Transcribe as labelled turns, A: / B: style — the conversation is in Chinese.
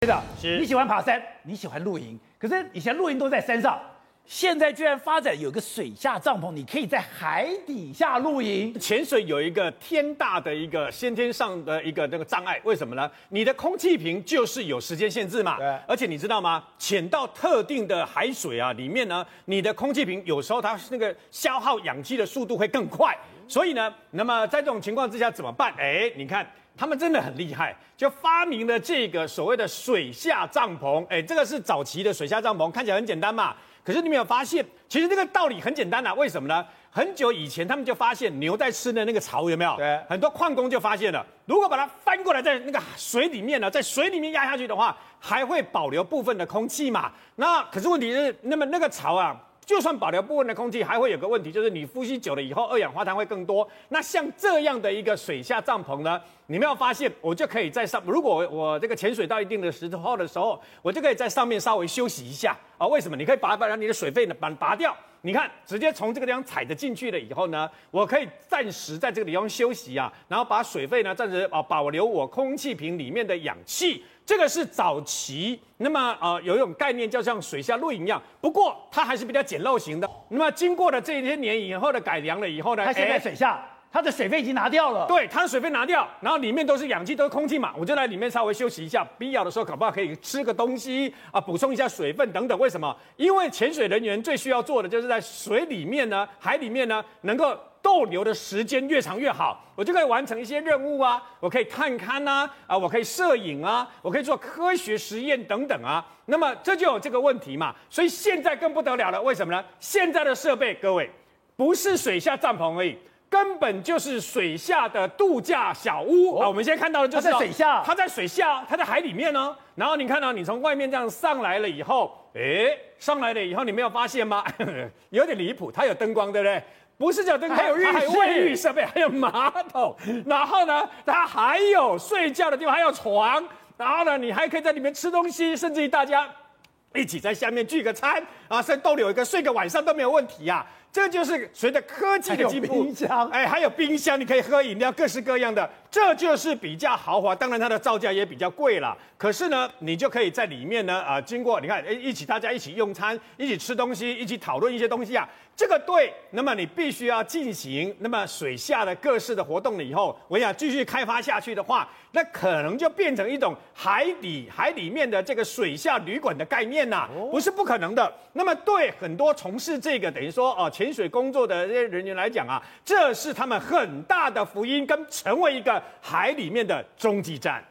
A: 对的，是你喜欢爬山，你喜欢露营，可是以前露营都在山上，现在居然发展有个水下帐篷，你可以在海底下露营。
B: 潜水有一个天大的一个先天上的一个那个障碍，为什么呢？你的空气瓶就是有时间限制嘛。对。而且你知道吗？潜到特定的海水啊里面呢，你的空气瓶有时候它那个消耗氧气的速度会更快，所以呢，那么在这种情况之下怎么办？哎，你看。他们真的很厉害，就发明了这个所谓的水下帐篷。哎，这个是早期的水下帐篷，看起来很简单嘛。可是你没有发现，其实这个道理很简单啊。为什么呢？很久以前他们就发现牛在吃的那个草有没有？对。很多矿工就发现了，如果把它翻过来在那个水里面呢，在水里面压下去的话，还会保留部分的空气嘛。那可是问题是，那么那个草啊。就算保留部分的空气，还会有个问题，就是你呼吸久了以后，二氧化碳会更多。那像这样的一个水下帐篷呢，你们要发现，我就可以在上，如果我这个潜水到一定的时候的时候，我就可以在上面稍微休息一下啊。为什么？你可以把把你的水费呢把拔掉。你看，直接从这个地方踩着进去了以后呢，我可以暂时在这个地方休息啊，然后把水费呢暂时啊保留我空气瓶里面的氧气。这个是早期，那么呃有一种概念叫像水下露营一样，不过它还是比较简陋型的。那么经过了这些年以后的改良了以后呢，
A: 它现在水下，它的水费已经拿掉了。
B: 对，它的水费拿掉，然后里面都是氧气，都是空气嘛，我就在里面稍微休息一下，必要的时候搞不好可以吃个东西啊，补充一下水分等等。为什么？因为潜水人员最需要做的就是在水里面呢，海里面呢，能够。逗留的时间越长越好，我就可以完成一些任务啊，我可以探勘呐，啊，我可以摄影啊，我可以做科学实验等等啊。那么这就有这个问题嘛，所以现在更不得了了。为什么呢？现在的设备，各位不是水下帐篷而已，根本就是水下的度假小屋啊。我们现在看到的就是
A: 在水下，
B: 它在水下，它在海里面呢。然后你看到你从外面这样上来了以后，哎，上来了以后你没有发现吗？有点离谱，它有灯光，对不对？不是叫灯，还有浴还有卫浴设备，还有马桶，然后呢，它还有睡觉的地方，还有床，然后呢，你还可以在里面吃东西，甚至于大家一起在下面聚个餐啊，甚至逗留一个睡个晚上都没有问题呀、啊。这就是随着科技的进步，
A: 冰箱，
B: 哎，还有冰箱，你可以喝饮料，各式各样的，这就是比较豪华。当然，它的造价也比较贵了。可是呢，你就可以在里面呢，啊、呃，经过你看，哎，一起大家一起用餐，一起吃东西，一起讨论一些东西啊。这个对，那么你必须要进行那么水下的各式的活动了以后，我想继续开发下去的话，那可能就变成一种海底海里面的这个水下旅馆的概念呐、啊，不是不可能的。那么对很多从事这个等于说哦潜水工作的这些人员来讲啊，这是他们很大的福音，跟成为一个海里面的终极站。